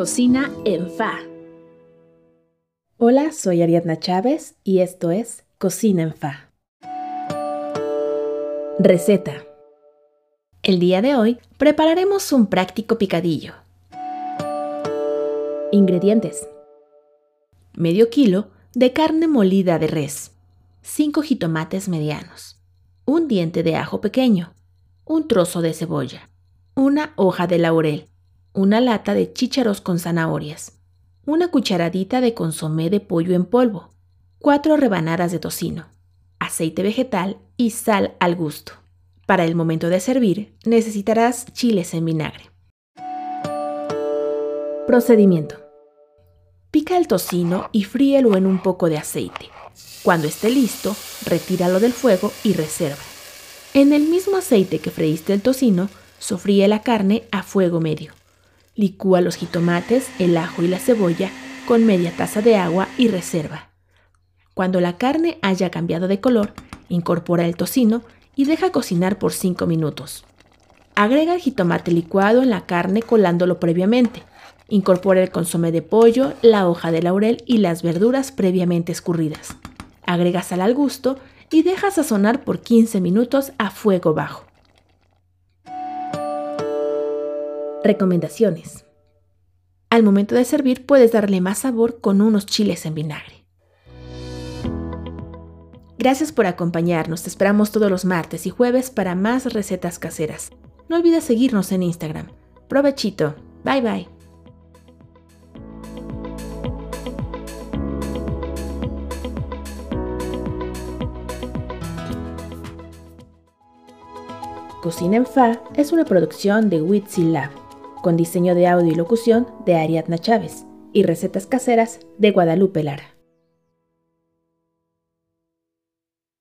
Cocina en Fa. Hola, soy Ariadna Chávez y esto es Cocina en Fa. Receta. El día de hoy prepararemos un práctico picadillo. Ingredientes. Medio kilo de carne molida de res, 5 jitomates medianos, un diente de ajo pequeño, un trozo de cebolla, una hoja de laurel, una lata de chícharos con zanahorias, una cucharadita de consomé de pollo en polvo, cuatro rebanadas de tocino, aceite vegetal y sal al gusto. Para el momento de servir necesitarás chiles en vinagre. Procedimiento. Pica el tocino y fríelo en un poco de aceite. Cuando esté listo, retíralo del fuego y reserva. En el mismo aceite que freíste el tocino, sofríe la carne a fuego medio. Licúa los jitomates, el ajo y la cebolla con media taza de agua y reserva. Cuando la carne haya cambiado de color, incorpora el tocino y deja cocinar por 5 minutos. Agrega el jitomate licuado en la carne colándolo previamente. Incorpora el consomé de pollo, la hoja de laurel y las verduras previamente escurridas. Agrega sal al gusto y deja sazonar por 15 minutos a fuego bajo. Recomendaciones. Al momento de servir puedes darle más sabor con unos chiles en vinagre. Gracias por acompañarnos, te esperamos todos los martes y jueves para más recetas caseras. No olvides seguirnos en Instagram. Provechito. Bye bye. Cocina en Fa es una producción de Witsi Lab, con diseño de audio y locución de Ariadna Chávez y recetas caseras de Guadalupe Lara.